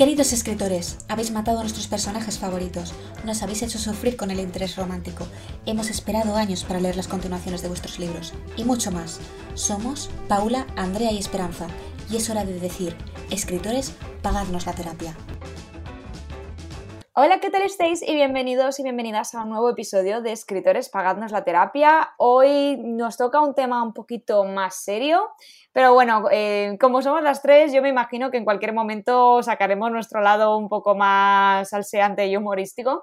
Queridos escritores, habéis matado a nuestros personajes favoritos, nos habéis hecho sufrir con el interés romántico, hemos esperado años para leer las continuaciones de vuestros libros, y mucho más. Somos Paula, Andrea y Esperanza, y es hora de decir, escritores, pagadnos la terapia. Hola, ¿qué tal estáis? Y bienvenidos y bienvenidas a un nuevo episodio de Escritores Pagadnos la Terapia. Hoy nos toca un tema un poquito más serio, pero bueno, eh, como somos las tres, yo me imagino que en cualquier momento sacaremos nuestro lado un poco más salseante y humorístico.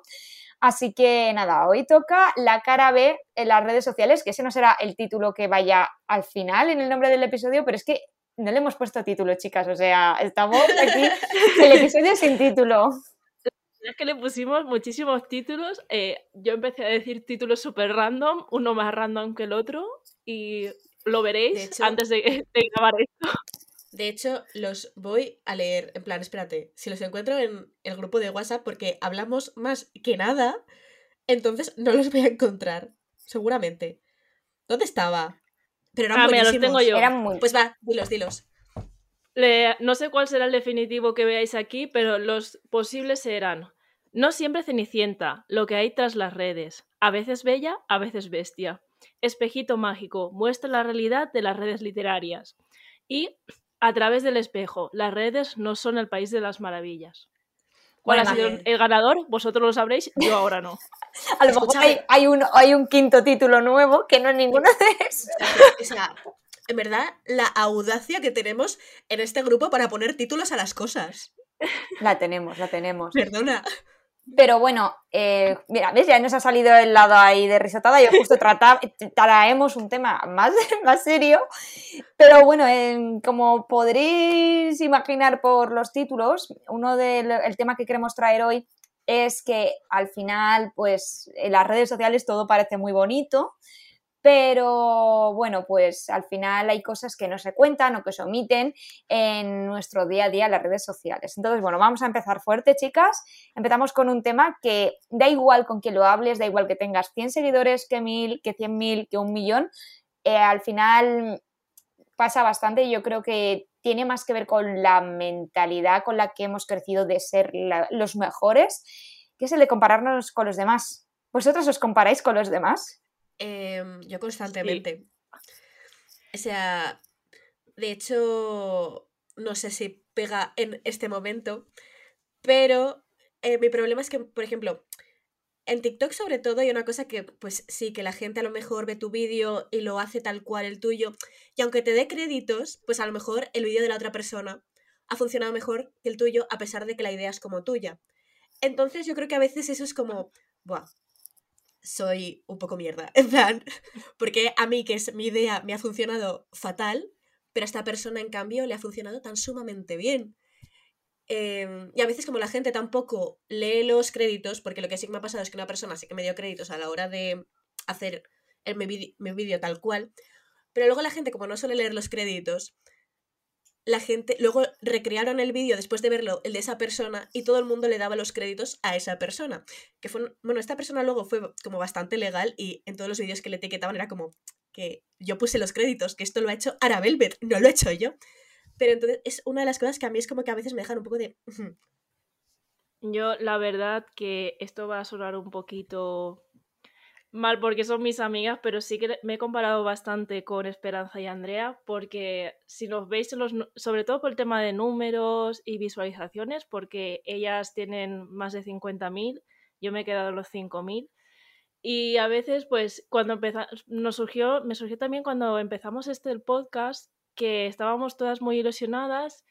Así que nada, hoy toca la cara B en las redes sociales, que ese no será el título que vaya al final en el nombre del episodio, pero es que no le hemos puesto título, chicas. O sea, estamos aquí el episodio sin título es que le pusimos muchísimos títulos. Eh, yo empecé a decir títulos súper random, uno más random que el otro, y lo veréis antes de, grabar esto. De hecho, los voy a leer. En plan, espérate, si los encuentro en el grupo de WhatsApp, porque hablamos más que nada, entonces no los voy a encontrar. Seguramente. ¿Dónde estaba? Pero eran ah, mira, los tengo yo. Pues va, dilos, dilos. no sé cuál será el definitivo que veáis aquí, pero los posibles serán no siempre cenicienta, lo que hay tras las redes. A veces bella, a veces bestia. Espejito mágico, muestra la realidad de las redes literarias. Y a través del espejo, las redes no son el país de las maravillas. ¿Cuál ha sido el ganador? Vosotros lo sabréis, yo ahora no. a lo mejor hay, un, hay un quinto título nuevo que no es ninguno de esos. O sea, en verdad, la audacia que tenemos en este grupo para poner títulos a las cosas. La tenemos, la tenemos. Perdona. Pero bueno, eh, mira, ¿ves? Ya nos ha salido el lado ahí de risotada. Yo justo traemos un tema más, más serio. Pero bueno, como podréis imaginar por los títulos, uno del el tema que queremos traer hoy es que al final, pues en las redes sociales todo parece muy bonito, pero bueno, pues al final hay cosas que no se cuentan o que se omiten en nuestro día a día en las redes sociales. Entonces, bueno, vamos a empezar fuerte, chicas. Empezamos con un tema que da igual con quién lo hables, da igual que tengas 100 seguidores, que 1000, que 100.000, que un millón. Eh, al final pasa bastante y yo creo que tiene más que ver con la mentalidad con la que hemos crecido de ser los mejores, que es el de compararnos con los demás. ¿Vosotros os comparáis con los demás? Em, yo constantemente. O sea, de hecho, no sé si pega en este momento, pero eh, mi problema es que, por ejemplo, en TikTok sobre todo hay una cosa que, pues sí, que la gente a lo mejor ve tu vídeo y lo hace tal cual el tuyo, y aunque te dé créditos, pues a lo mejor el vídeo de la otra persona ha funcionado mejor que el tuyo a pesar de que la idea es como tuya. Entonces yo creo que a veces eso es como, buah, soy un poco mierda. En plan, porque a mí, que es mi idea, me ha funcionado fatal, pero a esta persona, en cambio, le ha funcionado tan sumamente bien. Em, y a veces como la gente tampoco lee los créditos, porque lo que sí que me ha pasado es que una persona sí que me dio créditos a la hora de hacer el, mi vídeo tal cual, pero luego la gente como no suele leer los créditos, la gente, luego recrearon el vídeo después de verlo, el de esa persona, y todo el mundo le daba los créditos a esa persona. Que fue, bueno, esta persona luego fue como bastante legal y en todos los vídeos que le etiquetaban era como que yo puse los créditos, que esto lo ha hecho Ara Velvet, no lo he hecho yo. Pero entonces es una de las cosas que a mí es como que a veces me dejan un poco de... Yo, la verdad que esto va a sonar un poquito mal porque son mis amigas, pero sí que me he comparado bastante con Esperanza y Andrea, porque si los veis, los, sobre todo por el tema de números y visualizaciones, porque ellas tienen más de 50.000, yo me he quedado los 5.000. Y a veces, pues, cuando empezamos, nos surgió, me surgió también cuando empezamos este podcast, que estábamos todas muy ilusionadas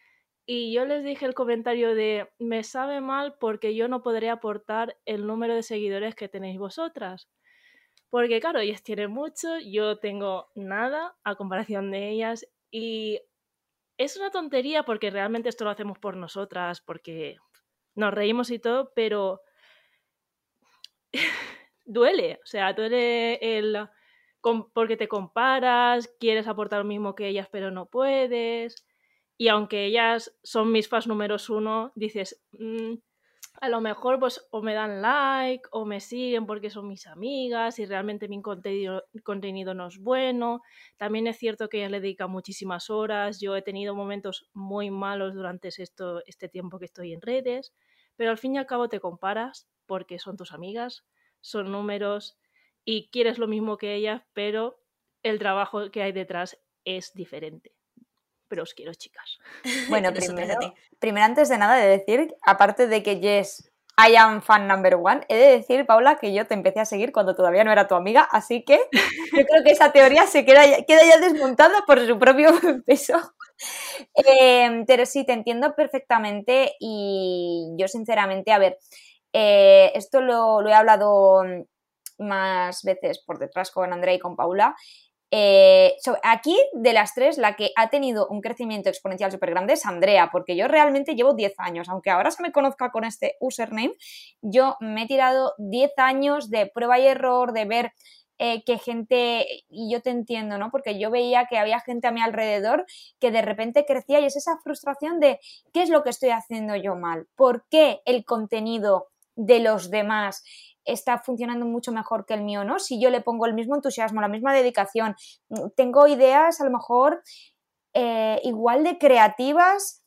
y yo les dije el comentario de, me sabe mal porque yo no podré aportar el número de seguidores que tenéis vosotras. Porque claro, ellas tienen mucho, yo tengo nada a comparación de ellas y es una tontería porque realmente esto lo hacemos por nosotras, porque nos reímos y todo, pero duele, o sea, duele el porque te comparas, quieres aportar lo mismo que ellas, pero no puedes. Y aunque ellas son mis fans números uno, dices, mm, a lo mejor pues o me dan like o me siguen porque son mis amigas y realmente mi contenido, contenido no es bueno. También es cierto que ella le dedica muchísimas horas. Yo he tenido momentos muy malos durante esto, este tiempo que estoy en redes, pero al fin y al cabo te comparas porque son tus amigas, son números y quieres lo mismo que ellas, pero el trabajo que hay detrás es diferente pero os quiero, chicas. Bueno, primero, primero, antes de nada de decir, aparte de que Jess, I am fan number one, he de decir, Paula, que yo te empecé a seguir cuando todavía no era tu amiga, así que yo creo que esa teoría se queda ya, queda ya desmontada por su propio peso. Em, pero sí, te entiendo perfectamente y yo sinceramente, a ver, eh, esto lo, lo he hablado más veces por detrás con Andrea y con Paula eh, aquí, de las tres, la que ha tenido un crecimiento exponencial súper grande es Andrea, porque yo realmente llevo 10 años, aunque ahora se me conozca con este username, yo me he tirado 10 años de prueba y error, de ver eh, que gente, y yo te entiendo, ¿no? Porque yo veía que había gente a mi alrededor que de repente crecía y es esa frustración de ¿qué es lo que estoy haciendo yo mal? ¿Por qué el contenido de los demás está funcionando mucho mejor que el mío, ¿no? Si yo le pongo el mismo entusiasmo, la misma dedicación, mm, tengo ideas a lo mejor eh, igual de creativas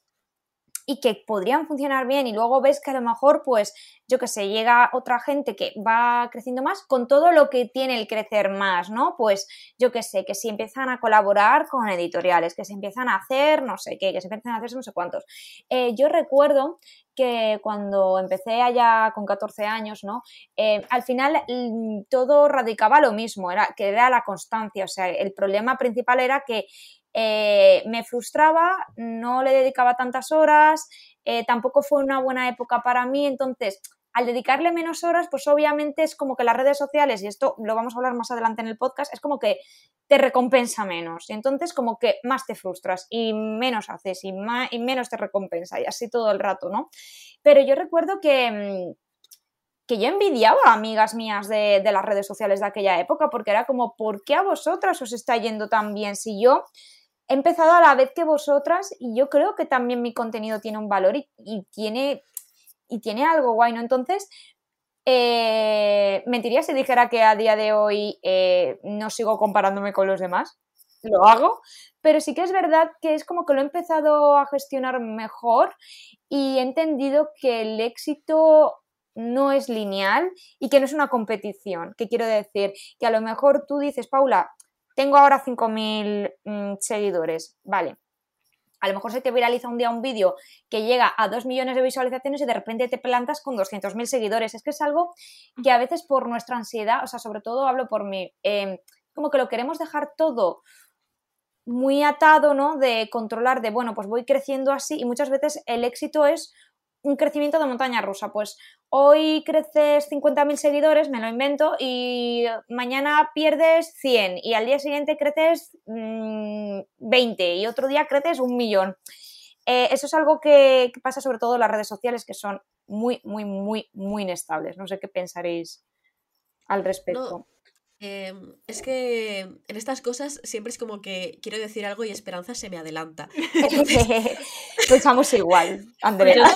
y que podrían funcionar bien y luego ves que a lo mejor, pues, yo que sé, llega otra gente que va creciendo más con todo lo que tiene el crecer más, ¿no? Pues, yo que sé, que si empiezan a colaborar con editoriales, que se empiezan a hacer no sé qué, que se empiezan a hacer no sé cuántos. Eh, yo recuerdo que cuando empecé allá con 14 años, ¿no? Eh, al final mm, todo radicaba lo mismo, era, que era la constancia, o sea, el problema principal era que eh, me frustraba, no le dedicaba tantas horas, eh, tampoco fue una buena época para mí, entonces al dedicarle menos horas, pues obviamente es como que las redes sociales, y esto lo vamos a hablar más adelante en el podcast, es como que te recompensa menos, y entonces como que más te frustras y menos haces y, más, y menos te recompensa y así todo el rato, ¿no? Pero yo recuerdo que mm, que yo envidiaba a amigas mías de, de, las redes sociales de aquella época, porque era como, ¿por qué a vosotras os está yendo tan bien si yo he empezado a la vez que vosotras y yo creo que también mi contenido tiene un valor y, tiene, y tiene algo guay, ¿no? Entonces, eh, mentiría si dijera que a día de hoy eh, no sigo comparándome con los demás. Lo hago, pero sí que es verdad que es como que lo he empezado a gestionar mejor y he entendido que el éxito no es lineal y que no es una competición. ¿Qué quiero decir? Que a lo mejor tú dices, Paula, tengo ahora 5.000 mm, seguidores, vale. A lo mejor se te viraliza un día un vídeo que llega a 2 millones de visualizaciones y de repente te plantas con 200.000 seguidores. Es que es algo que a veces por nuestra ansiedad, o sea, sobre todo hablo por mí, em, como que lo queremos dejar todo muy atado, ¿no? De controlar, de, bueno, pues voy creciendo así y muchas veces el éxito es un crecimiento de montaña rusa. Pues hoy creces 50.000 seguidores, me lo invento, y mañana pierdes 100 y al día siguiente creces 20 mm, y otro día creces un millón. Eh, eso es algo que, pasa sobre todo en las redes sociales que son muy, muy, muy, muy inestables. No sé qué pensaréis al respecto. Em, es que en estas cosas siempre es como que quiero decir algo y Esperanza se me adelanta. Pensamos igual, Andrea.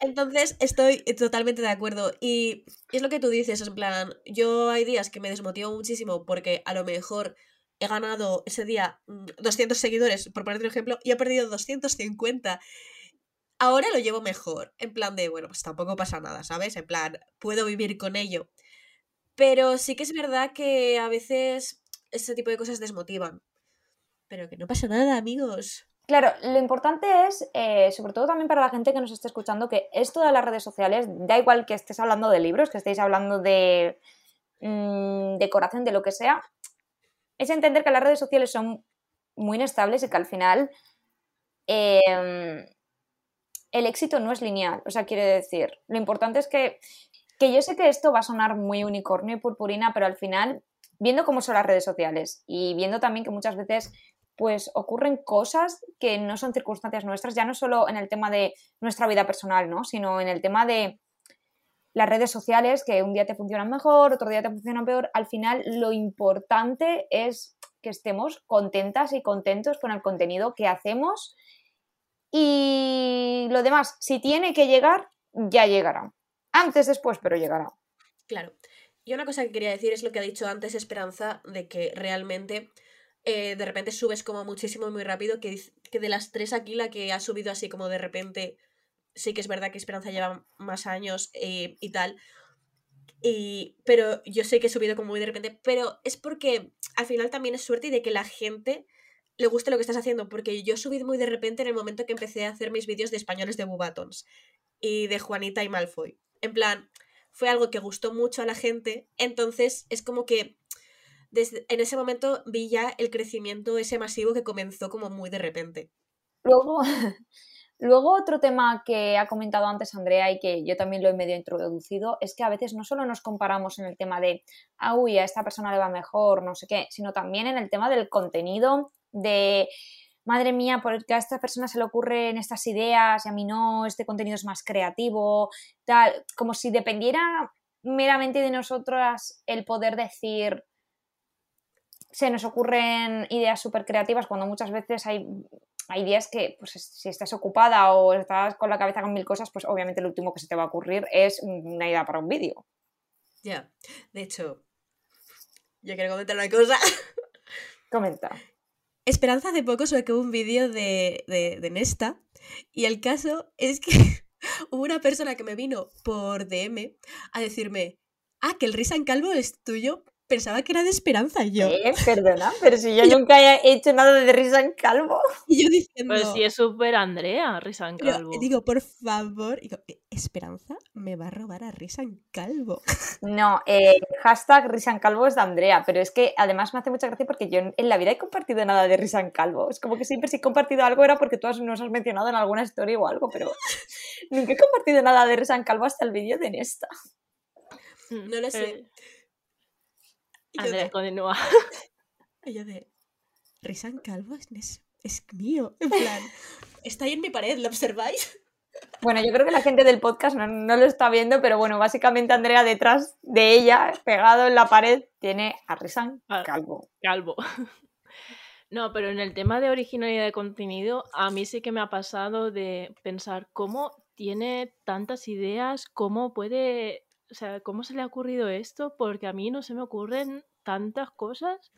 Entonces estoy totalmente de acuerdo. Y, es lo que tú dices, en plan, yo hay días que me desmotivo muchísimo porque a lo mejor he ganado ese día 200 mm, seguidores, por ponerte un ejemplo, y he perdido 250. Ahora lo llevo mejor, en plan de, bueno, pues tampoco pasa nada, ¿sabes? En plan, puedo vivir con ello. Pero sí que es verdad que a veces ese tipo de cosas desmotivan. Pero que no pasa nada, amigos. Claro, lo importante es, eh, sobre todo también para la gente que nos esté escuchando, que esto de las redes sociales, da igual que estés hablando de libros, que estéis hablando de mmm, decoración, de lo que sea, es entender que las redes sociales son muy inestables y que al final em, el éxito no es lineal. O sea, quiere decir, lo importante es que que yo sé que esto va a sonar muy unicornio y purpurina, pero al final, viendo cómo son las redes sociales y viendo también que muchas veces pues ocurren cosas que no son circunstancias nuestras, ya no solo en el tema de nuestra vida personal, ¿no? sino en el tema de las redes sociales, que un día te funcionan mejor, otro día te funcionan peor. Al final, lo importante es que estemos contentas y contentos con el contenido que hacemos. Y lo demás, si tiene que llegar, ya llegará. Antes, después, pero llegará. Claro. Y una cosa que quería decir es lo que ha dicho antes Esperanza, de que realmente eh, de repente subes como muchísimo muy rápido, que, que de las tres aquí la que ha subido así como de repente, sí que es verdad que Esperanza lleva más años eh, y tal, y, pero yo sé que he subido como muy de repente, pero es porque al final también es suerte y de que la gente le guste lo que estás haciendo, porque yo subido muy de repente en el momento que empecé a hacer mis vídeos de españoles de Bubatons y de Juanita y Malfoy. En plan, fue algo que gustó mucho a la gente, entonces es como que desde, en ese momento vi ya el crecimiento ese masivo que comenzó como muy de repente. Luego, luego otro tema que ha comentado antes Andrea y que yo también lo he medio introducido es que a veces no solo nos comparamos en el tema de, ah, uy, a esta persona le va mejor, no sé qué, sino también en el tema del contenido, de madre mía, porque a esta persona se le ocurren estas ideas y a mí no, este contenido es más creativo, tal, como si dependiera meramente de nosotras el poder decir, se nos ocurren ideas súper creativas cuando muchas veces hay, hay días que pues, si estás ocupada o estás con la cabeza con mil cosas, pues obviamente lo último que se te va a ocurrir es una idea para un vídeo. Ya, de hecho, yo quiero comentar una cosa. Comenta. Esperanza hace poco sacó un vídeo de, de, Nesta y el caso es que hubo una persona que me vino por DM a decirme, ah, que el Risan Calvo es tuyo, pensaba que era de Esperanza yo. ¿Eh? Perdona, pero si yo nunca he hecho nada de risa en calvo. Y yo diciendo... Pues si es súper Andrea, risa en calvo. digo, por favor, digo, Esperanza me va a robar a risa en calvo. No, eh, hashtag risa en calvo es de Andrea, pero es que además me hace mucha gracia porque yo en la vida he compartido nada de risa en calvo. Es como que siempre si he compartido algo era porque tú nos has mencionado en alguna historia o algo, pero nunca he compartido nada de risa en calvo hasta el vídeo de Nesta. No lo sé. Eh, Andrés, continúa. Ella de, Risan Calvo es, es mío. En plan, está ahí en mi pared, ¿lo observáis? Bueno, yo creo que la gente del podcast no, lo está viendo, pero bueno, básicamente Andrea detrás de ella, pegado en la pared, tiene a Risan ah, Calvo. Calvo. No, pero en el tema de originalidad de contenido, a mí sí que me ha pasado de pensar cómo tiene tantas ideas, cómo puede o sea, ¿cómo se le ha ocurrido esto? Porque a mí no se me ocurren tantas cosas.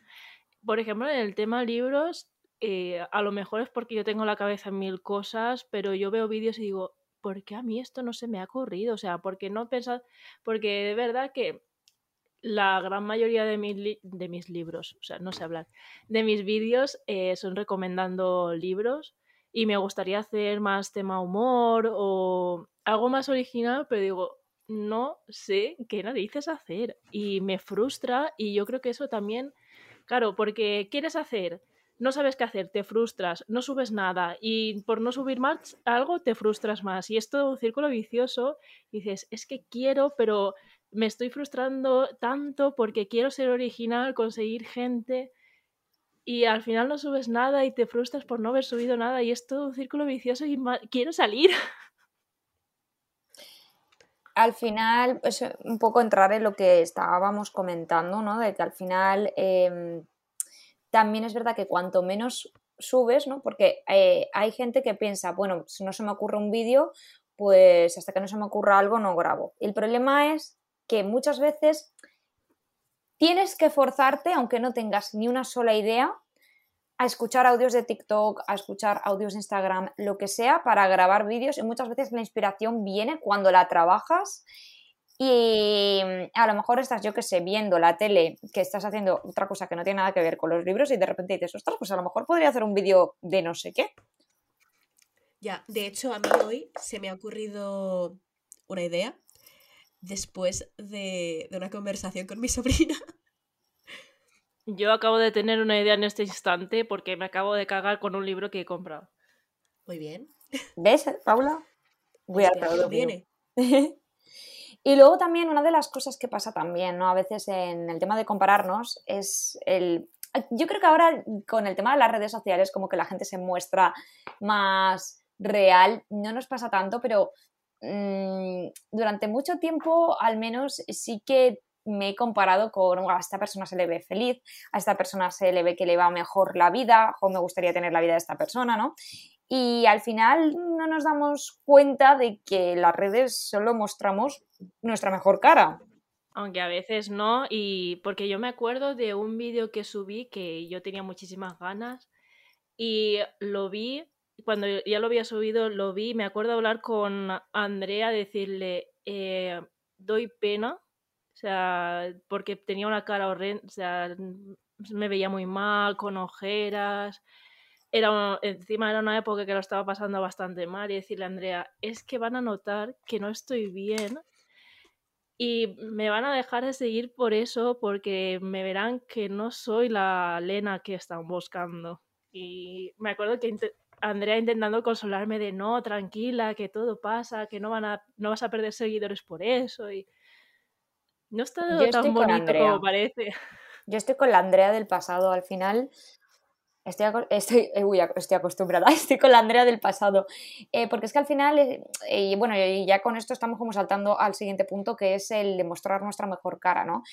Por ejemplo, en el tema libros, eh, a lo mejor es porque yo tengo la cabeza en mil cosas, pero yo veo vídeos y digo, ¿por qué a mí esto no se me ha ocurrido? O sea, ¿por qué no pensar? Porque de verdad que la gran mayoría de mis, de mis libros, o sea, no sé hablar, de mis vídeos eh, son recomendando libros y me gustaría hacer más tema humor o algo más original, pero digo, no sé qué narices hacer y me frustra y yo creo que eso también, claro, porque quieres hacer, no sabes qué hacer, te frustras, no subes nada y por no subir más algo te frustras más y es todo un círculo vicioso dices, es que quiero, pero me estoy frustrando tanto porque quiero ser original, conseguir gente y al final no subes nada y te frustras por no haber subido nada y es todo un círculo vicioso y quiero salir. Al final, es un poco entrar en lo que estábamos comentando, ¿no? De que al final em, también es verdad que cuanto menos subes, ¿no? Porque eh, hay gente que piensa, bueno, si no se me ocurre un vídeo, pues hasta que no se me ocurra algo no grabo. El problema es que muchas veces tienes que forzarte, aunque no tengas ni una sola idea, a escuchar audios de TikTok, a escuchar audios de Instagram, lo que sea, para grabar vídeos y muchas veces la inspiración viene cuando la trabajas y mm, a lo mejor estás, yo que sé, viendo la tele, que estás haciendo otra cosa que no tiene nada que ver con los libros y de repente dices, ostras, pues a lo mejor podría hacer un vídeo de no sé qué. Ya, de hecho a mí hoy se me ha ocurrido una idea después de, de una conversación con mi sobrina. Yo acabo de tener una idea en este instante porque me acabo de cagar con un libro que he comprado. Muy bien. ¿Ves, Paula? Voy a lo viene. y luego también una de las cosas que pasa también, ¿no? A veces en el tema de compararnos es el... Yo creo que ahora con el tema de las redes sociales como que la gente se muestra más real, no nos pasa tanto, pero mm, durante mucho tiempo al menos sí que me he comparado con a esta persona se le ve feliz, a esta persona se le ve que le va mejor la vida, o me gustaría tener la vida de esta persona, ¿no? Y al final no nos damos cuenta de que las redes solo mostramos nuestra mejor cara. Aunque a veces no, y porque yo me acuerdo de un vídeo que subí que yo tenía muchísimas ganas y lo vi, cuando ya lo había subido, lo vi, me acuerdo hablar con Andrea, decirle, eh, doy pena, o sea, porque tenía una cara horrenda, o sea, me veía muy mal, con ojeras, era encima era una época que lo estaba pasando bastante mal y decirle a Andrea, es que van a notar que no estoy bien y me van a dejar de seguir por eso, porque me verán que no soy la Lena que están buscando. Y me acuerdo que Andrea intentando consolarme de no, tranquila, que todo pasa, que no, van a, no vas a perder seguidores por eso. Y no está tan bonito como parece. Yo estoy con la Andrea del pasado. Al final, Estoy, estoy, eh, estoy, acostumbrada, estoy con la Andrea del pasado, eh, porque es que al final, eh, y bueno, y ya con esto estamos como saltando al siguiente punto, que es el de mostrar nuestra mejor cara, ¿no?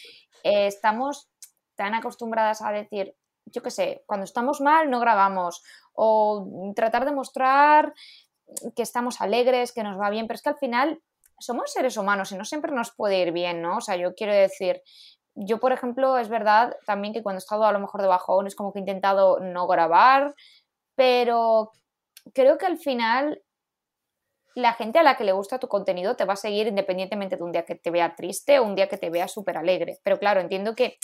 estamos tan acostumbradas a decir, yo qué sé, cuando estamos mal no grabamos, o tratar de mostrar que estamos alegres, que nos va bien, pero es que al final somos seres humanos y no siempre nos puede ir bien, ¿no? O sea, yo quiero decir, yo, por ejemplo, es verdad también que cuando he estado a lo mejor de bajón es como que he intentado no grabar, pero creo que al final la gente a la que le gusta tu contenido te va a seguir independientemente de un día que te vea triste o un día que te vea súper alegre. Pero claro, entiendo que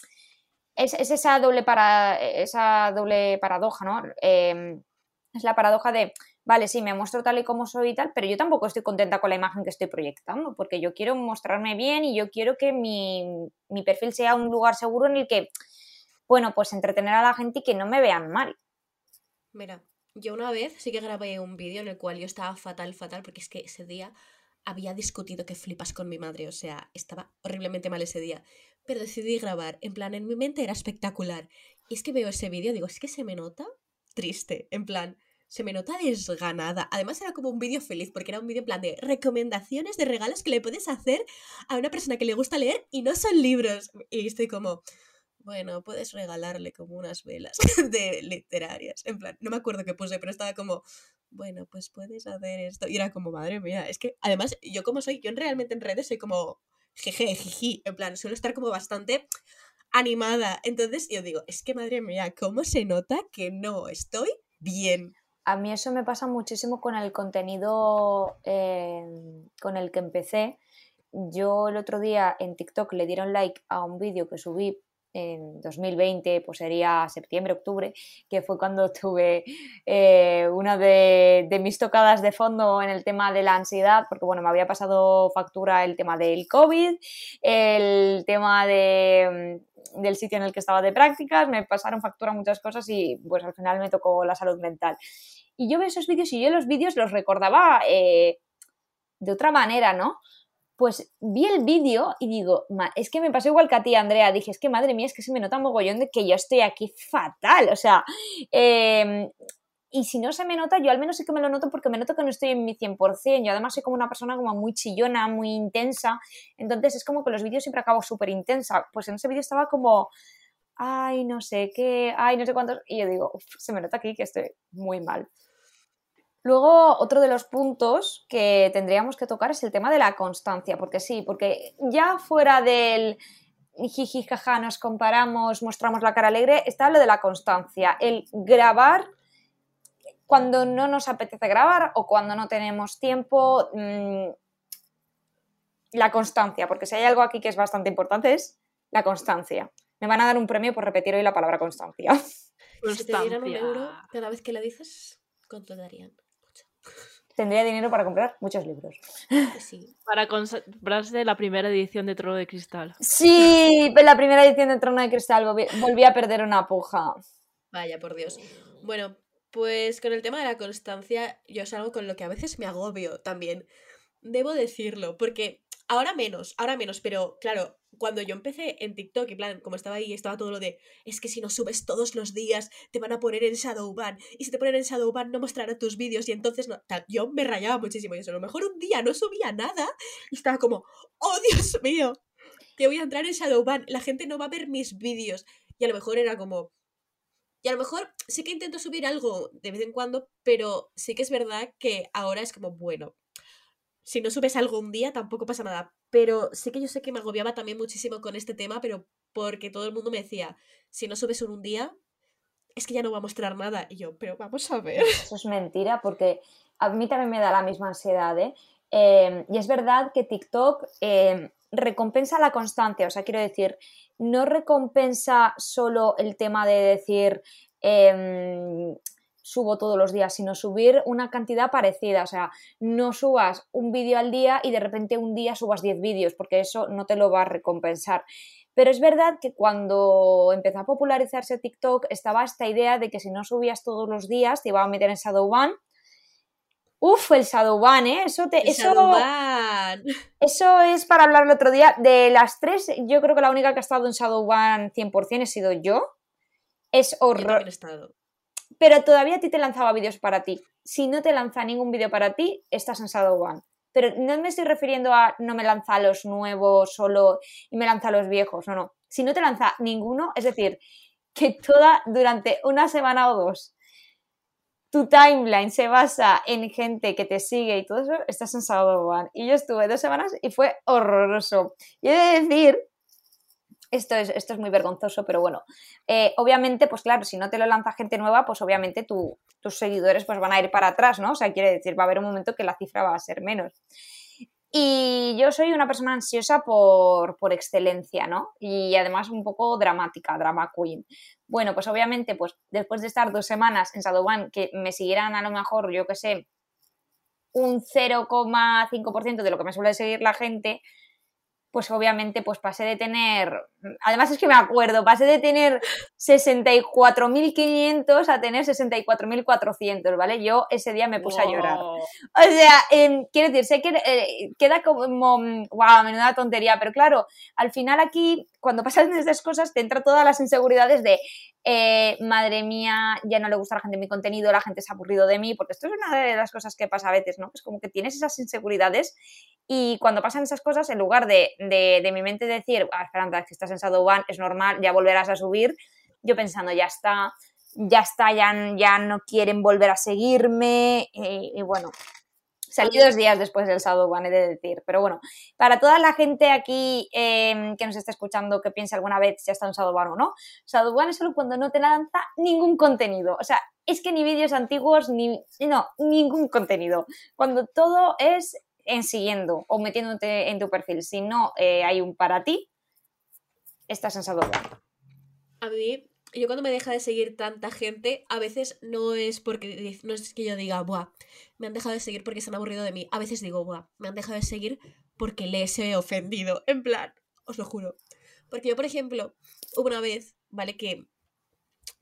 es, esa, doble para, esa doble paradoja, ¿no? Em, es la paradoja de vale, sí, me muestro tal y como soy y tal, pero yo tampoco estoy contenta con la imagen que estoy proyectando, porque yo quiero mostrarme bien y yo quiero que mi, perfil sea un lugar seguro en el que, bueno, pues entretener a la gente y que no me vean mal. Mira, yo una vez sí que grabé un vídeo en el cual yo estaba fatal, fatal, porque es que ese día había discutido que flipas con mi madre, o sea, estaba horriblemente mal ese día, pero decidí grabar, en plan, en mi mente era espectacular. Y es que veo ese vídeo, digo, es que se me nota triste, en plan, se me nota desganada. Además era como un vídeo feliz, porque era un vídeo en plan de recomendaciones de regalos que le puedes hacer a una persona que le gusta leer y no son libros. Y estoy como, bueno, puedes regalarle como unas velas de literarias. En plan, no me acuerdo qué puse, pero estaba como, bueno, pues puedes hacer esto. Y era como, madre mía, es que además yo como soy, yo realmente en redes soy como, jeje, jiji, en plan, suelo estar como bastante animada. Entonces yo digo, es que madre mía, ¿cómo se nota que no estoy bien? A mí eso me pasa muchísimo con el contenido eh, con el que empecé. Yo el otro día en TikTok le dieron like a un vídeo que subí en 2020, pues sería septiembre, octubre, que fue cuando tuve eh, una de, mis tocadas de fondo en el tema de la ansiedad, porque bueno, me había pasado factura el tema del COVID, el tema de, del sitio en el que estaba de prácticas, me pasaron factura muchas cosas y pues al final me tocó la salud mental. Y yo veo esos vídeos y yo los vídeos los recordaba eh, de otra manera, ¿no? Pues vi el vídeo y digo, es que me pasó igual que a ti, Andrea. Dije, es que madre mía, es que se me nota mogollón de que yo estoy aquí fatal. O sea, em, y si no se me nota, yo al menos sí que me lo noto porque me noto que no estoy en mi 100%. Yo además soy como una persona como muy chillona, muy intensa. Entonces es como que los vídeos siempre acabo súper intensa. Pues en ese vídeo estaba como, ay, no sé qué, ay, no sé cuántos. Y yo digo, se me nota aquí que estoy muy mal. Luego, otro de los puntos que tendríamos que tocar es el tema de la constancia, porque sí, porque ya fuera del jiji, jaja, nos comparamos, mostramos la cara alegre, está lo de la constancia, el grabar cuando no nos apetece grabar o cuando no tenemos tiempo, mm, la constancia, porque si hay algo aquí que es bastante importante es la constancia. Me van a dar un premio por repetir hoy la palabra constancia. Si te dieran un euro cada vez que la dices, ¿cuánto darían? tendría dinero para comprar muchos libros. Sí. Para comprarse la primera edición de Trono de Cristal. Sí, la primera edición de Trono de Cristal volví, a perder una puja. Vaya, por Dios. Bueno, pues con el tema de la constancia, yo es algo con lo que a veces me agobio también. Debo decirlo, porque ahora menos, ahora menos, pero claro, cuando yo empecé en TikTok, y plan, como estaba ahí, estaba todo lo de, es que si no subes todos los días, te van a poner en Shadowban, y si te ponen en Shadowban no mostrarán tus vídeos, y entonces no, yo me rayaba muchísimo, y eso, a lo mejor un día no subía nada, y estaba como, oh Dios mío, que voy a entrar en Shadowban, la gente no va a ver mis vídeos, y a lo mejor era como, Y a lo mejor sí que intento subir algo de vez en cuando, pero sí que es verdad que ahora es como, bueno, si no subes algo un día tampoco pasa nada. Pero sí que yo sé que me agobiaba también muchísimo con este tema, pero porque todo el mundo me decía, si no subes un día, es que ya no va a mostrar nada. Y yo, pero vamos a ver. Eso es mentira, porque a mí también me da la misma ansiedad, ¿eh? Em, y es verdad que TikTok em, recompensa la constancia, o sea, quiero decir, no recompensa solo el tema de decir em, subo todos los días, sino subir una cantidad parecida, o sea, no subas un vídeo al día y de repente un día subas 10 vídeos, porque eso no te lo va a recompensar. Pero es verdad que cuando empezó a popularizarse TikTok estaba esta idea de que si no subías todos los días te iba a meter en Shadowban Uf, el Shadowban, ¿eh? Eso, te, eso, eso es para hablar el otro día. De las tres, yo creo que la única que ha estado en Shadowban 100% he sido yo. Es horror. Pero todavía a ti te lanzaba vídeos para ti. Si no te lanza ningún vídeo para ti, estás en Shadowban. Pero no me estoy refiriendo a no me lanza los nuevos solo y me lanza los viejos. No, no. Si no te lanza ninguno, es decir, que toda durante una semana o dos tu timeline se basa en gente que te sigue y todo eso, estás en One. Y yo estuve dos semanas y fue horroroso. Y he de decir, esto es, esto es muy vergonzoso, pero bueno, eh, obviamente, pues claro, si no te lo lanza gente nueva, pues obviamente tus seguidores pues van a ir para atrás, ¿no? O sea, quiere decir, va a haber un momento que la cifra va a ser menos. Y yo soy una persona ansiosa por, por, excelencia, ¿no? Y además un poco dramática, drama queen. Bueno, pues obviamente, pues después de estar dos semanas en Shadowban, que me siguieran a lo mejor, yo qué sé, un 0,5% de lo que me suele seguir la gente, pues obviamente pues pasé de tener, además es que me acuerdo, pasé de tener 64.500 a tener 64.400, ¿vale? Yo ese día me puse a llorar. O sea, em, quiero decir, sé que eh, queda como, wow, menuda tontería, pero claro, al final aquí, cuando pasan estas cosas, te entran todas las inseguridades de, eh, madre mía, ya no le gusta a la gente mi contenido, la gente se ha aburrido de mí, porque esto es una de las cosas que pasa a veces, ¿no? Es como que tienes esas inseguridades y cuando pasan esas cosas, en lugar de, de, mi mente decir, ah, Esperanza, que estás en Shadow One, es normal, ya volverás a subir, yo pensando, ya está, ya está, ya, ya no quieren volver a seguirme, y, bueno, salí dos días después del One, he de decir. Pero bueno, para toda la gente aquí em, que nos está escuchando que piensa alguna vez si ha estado en Shadow One o no, Shadow One es solo cuando no te lanza ningún contenido. O sea, es que ni vídeos antiguos, ni. No, ningún contenido. Cuando todo es en siguiendo o metiéndote en tu perfil. Si no eh, hay un para ti, estás en Shadowban. A mí, yo cuando me deja de seguir tanta gente, a veces no es porque no es que yo diga, buah, me han dejado de seguir porque se han aburrido de mí. A veces digo, me han dejado de seguir porque les he ofendido. En plan, os lo juro. Porque yo, por ejemplo, hubo una vez, ¿vale? Que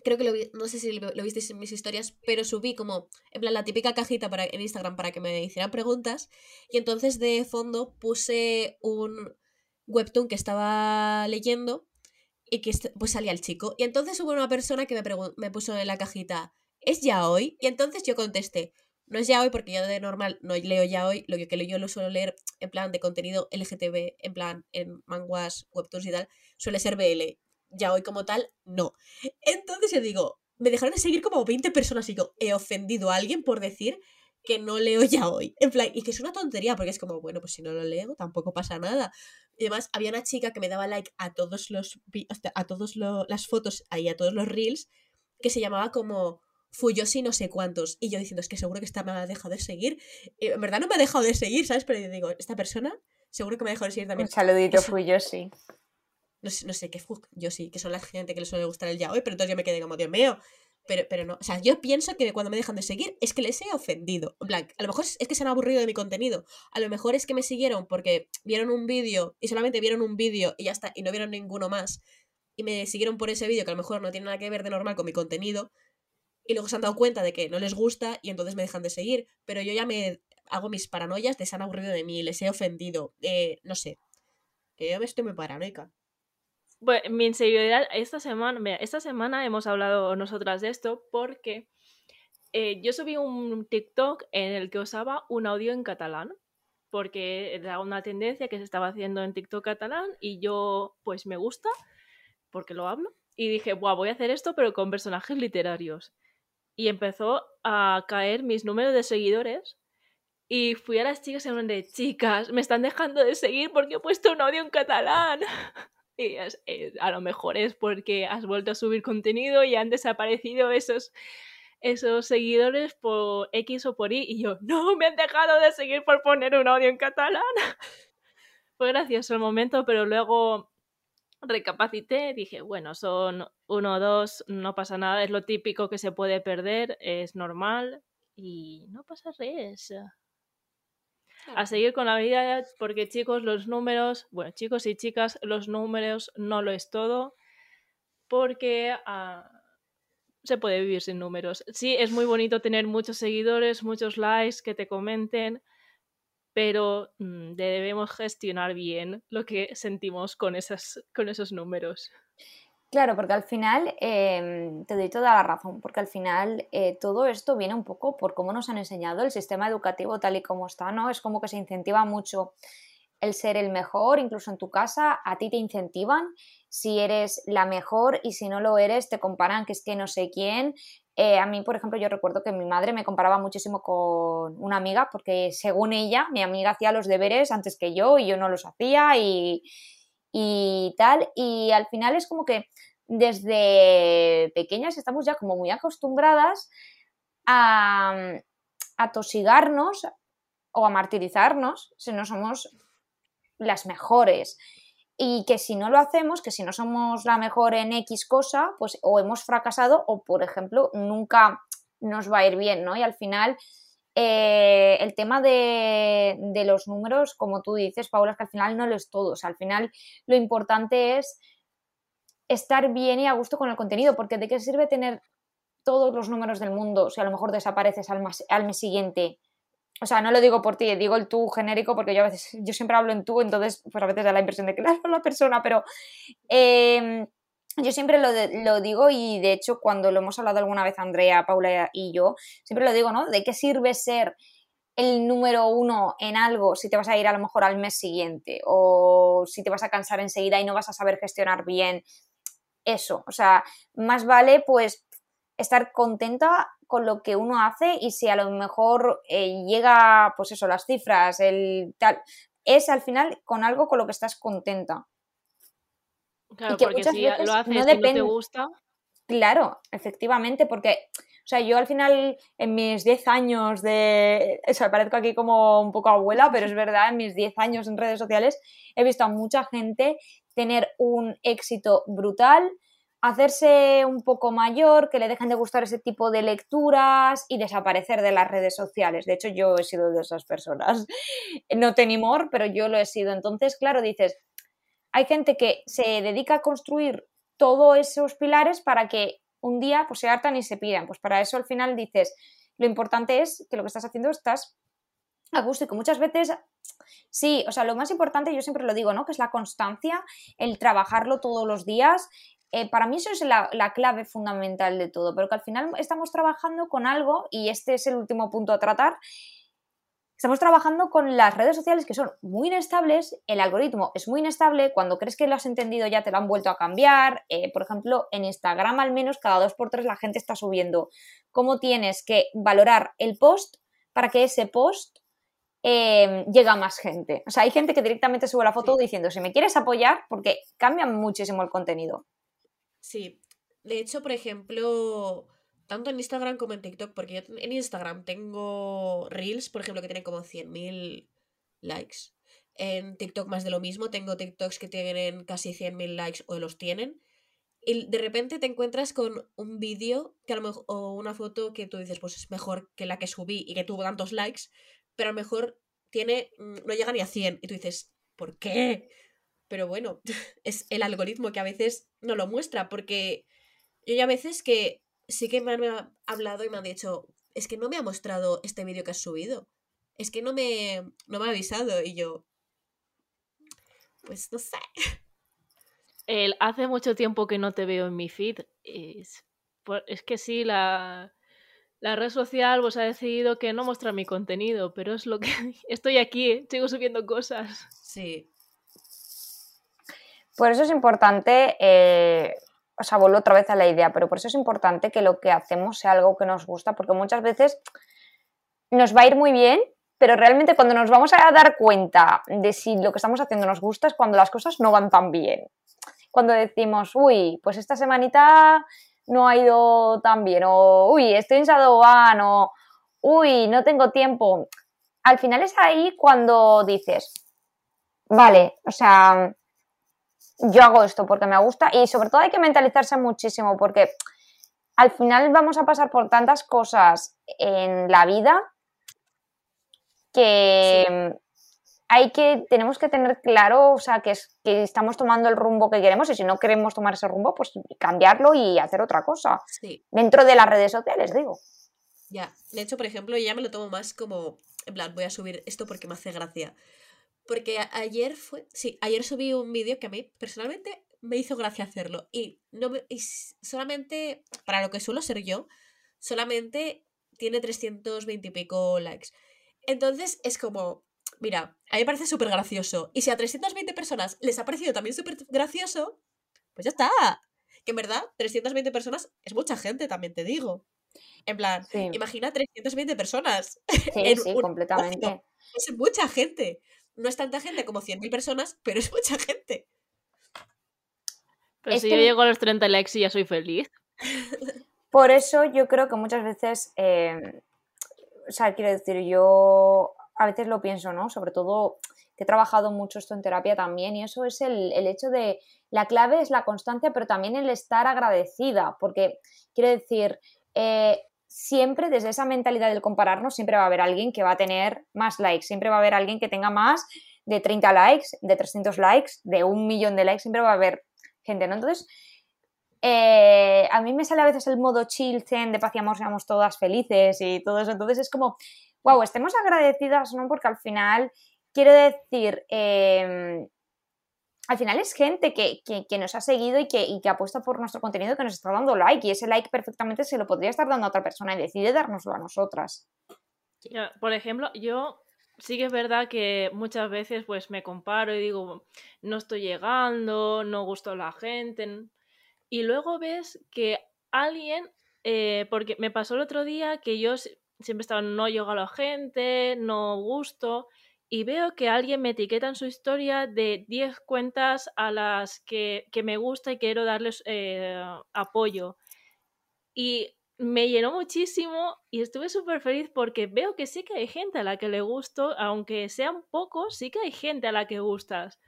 creo que lo vi, no sé si lo, visteis en mis historias, pero subí como, en plan, la típica cajita para, en Instagram para que me hicieran preguntas. Y entonces de fondo puse un webtoon que estaba leyendo y que pues salía el chico. Y entonces hubo una persona que me, me puso en la cajita, ¿es ya hoy? Y entonces yo contesté, no es ya hoy porque yo de normal no leo ya hoy, lo que yo lo suelo leer en plan de contenido LGTB, en plan en manguas, webtoons y tal, suele ser BL ya hoy como tal, no. Entonces yo digo, me dejaron de seguir como 20 personas y yo he ofendido a alguien por decir que no leo ya hoy. En plan, y que es una tontería, porque es como, bueno, pues si no lo leo, tampoco pasa nada. Y además, había una chica que me daba like a todos los a todas las fotos ahí, a todos los reels, que se llamaba como Fuyoshi no sé cuántos. Y yo diciendo, es que seguro que esta me ha dejado de seguir. Y en verdad no me ha dejado de seguir, ¿sabes? Pero yo digo, esta persona seguro que me ha dejado de seguir también. Un saludito, Fuyoshi no sé, qué fuck, yo sí, que son la gente que le suele gustar el ya hoy, pero entonces yo me quedé como, Dios mío. Pero, pero no, o sea, yo pienso que cuando me dejan de seguir es que les he ofendido. En plan, a lo mejor es, que se han aburrido de mi contenido. A lo mejor es que me siguieron porque vieron un vídeo y solamente vieron un vídeo y ya está, y no vieron ninguno más. Y me siguieron por ese vídeo que a lo mejor no tiene nada que ver de normal con mi contenido. Y luego se han dado cuenta de que no les gusta y entonces me dejan de seguir. Pero yo ya me hago mis paranoias de se han aburrido de mí, les he ofendido. Eh, no sé. Que yo me estoy muy paranoica. Bueno, mi inseguridad, esta semana, esta semana hemos hablado nosotras de esto porque eh, yo subí un TikTok en el que usaba un audio en catalán, porque era una tendencia que se estaba haciendo en TikTok catalán y yo pues me gusta porque lo hablo. y dije, voy a hacer esto pero con personajes literarios. Y empezó a caer mis números de seguidores y fui a las chicas y me de, chicas, me están dejando de seguir porque he puesto un audio en catalán. Y eh, a lo mejor es porque has vuelto a subir contenido y han desaparecido esos, esos seguidores por X o por Y. Y yo, no, me han dejado de seguir por poner un audio en catalán. Fue gracioso el momento, pero luego recapacité, dije, bueno, son uno o dos, no pasa nada, es lo típico que se puede perder, es normal y no pasa res a seguir con la vida, porque chicos, los números, bueno, chicos y chicas, los números no lo es todo, porque ah, se puede vivir sin números. Sí, es muy bonito tener muchos seguidores, muchos likes que te comenten, pero mm, debemos gestionar bien lo que sentimos con, esas, con esos números. Claro, porque al final em, te doy toda la razón, porque al final eh, todo esto viene un poco por cómo nos han enseñado el sistema educativo tal y como está, ¿no? Es como que se incentiva mucho el ser el mejor, incluso en tu casa, a ti te incentivan si eres la mejor y si no lo eres te comparan que es que no sé quién. Eh, a mí, por ejemplo, yo recuerdo que mi madre me comparaba muchísimo con una amiga porque según ella, mi amiga hacía los deberes antes que yo y yo no los hacía y y tal. Y al final es como que desde pequeñas estamos ya como muy acostumbradas a, a tosigarnos o a martirizarnos si no somos las mejores. Y que si no lo hacemos, que si no somos la mejor en X cosa, pues o hemos fracasado o, por ejemplo, nunca nos va a ir bien, ¿no? Y al final eh, el tema de, los números, como tú dices, Paula, es que al final no lo es todo. O sea, al final lo importante es estar bien y a gusto con el contenido, porque ¿de qué sirve tener todos los números del mundo si a lo mejor desapareces al, al mes siguiente? O sea, no lo digo por ti, digo el tú genérico porque yo a veces, yo siempre hablo en tú, entonces pues a veces da la impresión de que la, la persona, pero em, yo siempre lo, digo y de hecho cuando lo hemos hablado alguna vez Andrea, Paula y yo, siempre lo digo, ¿no? ¿De qué sirve ser el número uno en algo si te vas a ir a lo mejor al mes siguiente o si te vas a cansar enseguida y no vas a saber gestionar bien eso? O sea, más vale pues estar contenta con lo que uno hace y si a lo mejor eh, llega pues eso, las cifras, el tal, es al final con algo con lo que estás contenta. Claro, porque si lo haces no, te gusta. Claro, efectivamente, porque, o sea, yo al final, en mis 10 años de. O sea, parezco aquí como un poco abuela, pero es verdad, en mis 10 años en redes sociales he visto a mucha gente tener un éxito brutal, hacerse un poco mayor, que le dejen de gustar ese tipo de lecturas y desaparecer de las redes sociales. De hecho, yo he sido de esas personas. No tengo pero yo lo he sido. Entonces, claro, dices, hay gente que se dedica a construir todos esos pilares para que un día pues, se hartan y se pidan. Pues para eso al final dices, lo importante es que lo que estás haciendo estás a gusto y que muchas veces sí, o sea, lo más importante, yo siempre lo digo, ¿no? Que es la constancia, el trabajarlo todos los días. Eh, para mí eso es la, la, clave fundamental de todo, pero que al final estamos trabajando con algo, y este es el último punto a tratar, Estamos trabajando con las redes sociales que son muy inestables, el algoritmo es muy inestable, cuando crees que lo has entendido ya te lo han vuelto a cambiar. Eh, por ejemplo, en Instagram al menos cada dos por tres la gente está subiendo cómo tienes que valorar el post para que ese post eh, llegue a más gente. O sea, hay gente que directamente sube la foto diciendo si me quieres apoyar porque cambia muchísimo el contenido. Sí, de hecho, por ejemplo, tanto en Instagram como en TikTok, porque yo en Instagram tengo Reels, por ejemplo, que tienen como 100.000 likes. En TikTok más de lo mismo, tengo TikToks que tienen casi 100.000 likes o los tienen. Y de repente te encuentras con un vídeo que a lo mejor, o una foto que tú dices, pues es mejor que la que subí y que tuvo tantos likes, pero a lo mejor tiene, mm, no llega ni a 100. Y tú dices, ¿por qué? Pero bueno, es el algoritmo que a veces no lo muestra, porque yo ya a veces que sí que me han hablado y me han dicho, es que no me ha mostrado este vídeo que has subido. Es que no me, no me ha avisado. Y yo, pues no sé. El, hace mucho tiempo que no te veo en mi feed. Es, es que sí, la, la red social pues, ha decidido que no muestra mi contenido, pero es lo que estoy aquí, sigo subiendo cosas. Sí. Por eso es importante eh, o sea, vuelvo otra vez a la idea, pero por eso es importante que lo que hacemos sea algo que nos gusta, porque muchas veces nos va a ir muy bien, pero realmente cuando nos vamos a dar cuenta de si lo que estamos haciendo nos gusta es cuando las cosas no van tan bien. Cuando decimos, uy, pues esta semanita no ha ido tan bien, o uy, estoy en Shadowban, o uy, no tengo tiempo. Al final es ahí cuando dices, vale, o sea, yo hago esto porque me gusta y sobre todo hay que mentalizarse muchísimo porque al final vamos a pasar por tantas cosas en la vida que hay que, tenemos que tener claro, o sea, que, es, que estamos tomando el rumbo que queremos y si no queremos tomar ese rumbo, pues cambiarlo y hacer otra cosa. Sí. Dentro de las redes sociales, digo. Ya, de hecho, por ejemplo, ya me lo tomo más como, en plan, voy a subir esto porque me hace gracia. Porque ayer fue, sí, ayer subí un vídeo que a mí personalmente me hizo gracia hacerlo. Y, no y solamente, para lo que suelo ser yo, solamente tiene 320 y pico likes. Entonces es como, mira, a mí me parece súper gracioso. Y si a 320 personas les ha parecido también súper gracioso, pues ya está. Que en verdad, 320 personas es mucha gente, también te digo. En plan, imagina 320 personas. Sí, sí, completamente. Es mucha gente. No es tanta gente como 100.000 personas, pero es mucha gente. Pero si yo llego a los 30 likes y ya soy feliz. Por eso yo creo que muchas veces, em, o sea, quiero decir, yo a veces lo pienso, ¿no? Sobre todo que he trabajado mucho esto en terapia también y eso es el, hecho de, la clave es la constancia, pero también el estar agradecida, porque quiero decir, eh, siempre desde esa mentalidad del compararnos, siempre va a haber alguien que va a tener más likes, siempre va a haber alguien que tenga más de 30 likes, de 300 likes, de un millón de likes, siempre va a haber gente, ¿no? Entonces, eh, a mí me sale a veces el modo chill, zen, de paz seamos todas felices y todo eso. Entonces es como, wow, estemos agradecidas, ¿no? Porque al final, quiero decir, eh, al final es gente que, nos ha seguido y que, y que apuesta por nuestro contenido, que nos está dando like y ese like perfectamente se lo podría estar dando a otra persona y decide dárnoslo a nosotras. por ejemplo, yo sí que es verdad que muchas veces pues me comparo y digo, no estoy llegando, no gusto a la gente. Y luego ves que alguien, eh, porque me pasó el otro día que yo siempre estaba, no llego a la gente, no gusto, y veo que alguien me etiqueta en su historia de 10 cuentas a las que, me gusta y quiero darles eh, apoyo. Y me llenó muchísimo y estuve súper feliz porque veo que sí que hay gente a la que le gusto, aunque sean pocos, sí que hay gente a la que gustas.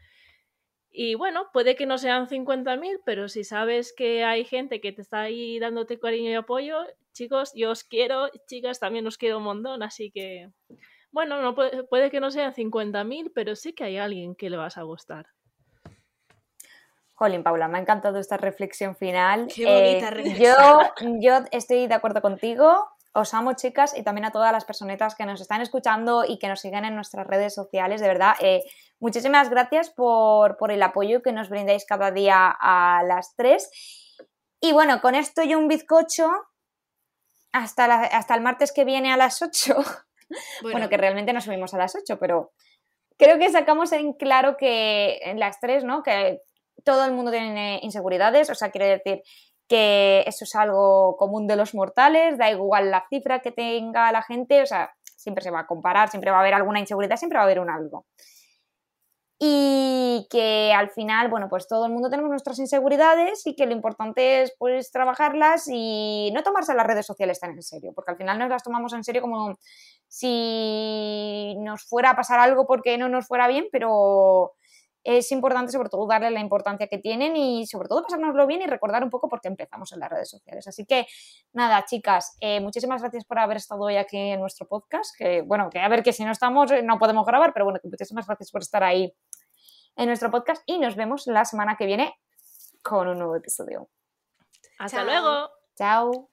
Y bueno, puede que no sean 50.000, pero si sabes que hay gente que te está ahí dándote cariño y apoyo, chicos, yo os quiero, chicas, también os quiero un montón, así que bueno, no puede, que no sean 50.000, pero sí que hay alguien que le vas a gustar. Jolín, Paula, me ha encantado esta reflexión final. Qué bonita eh, yo, yo estoy de acuerdo contigo. Os amo, chicas, y también a todas las personetas que nos están escuchando y que nos siguen en nuestras redes sociales. De verdad, eh, muchísimas gracias por, por, el apoyo que nos brindáis cada día a las tres. Y bueno, con esto y un bizcocho hasta, hasta el martes que viene a las 8. Bueno. que realmente nos subimos a las 8, pero creo que sacamos en claro que en las 3, ¿no? Que todo el mundo tiene inseguridades, o sea, quiere decir que eso es algo común de los mortales, da igual la cifra que tenga la gente, o sea, siempre se va a comparar, siempre va a haber alguna inseguridad, siempre va a haber un algo y que al final, bueno, pues todo el mundo tenemos nuestras inseguridades y que lo importante es pues trabajarlas y no tomarse las redes sociales tan en serio, porque al final nos las tomamos en serio como si nos fuera a pasar algo porque no nos fuera bien, pero es importante sobre todo darle la importancia que tienen y sobre todo pasárnoslo bien y recordar un poco por qué empezamos en las redes sociales. Así que nada, chicas, eh, muchísimas gracias por haber estado hoy aquí en nuestro podcast, que bueno, que a ver que si no estamos eh, no podemos grabar, pero bueno, que muchísimas gracias por estar ahí en nuestro podcast y nos vemos la semana que viene con un nuevo episodio. Hasta luego. Chao.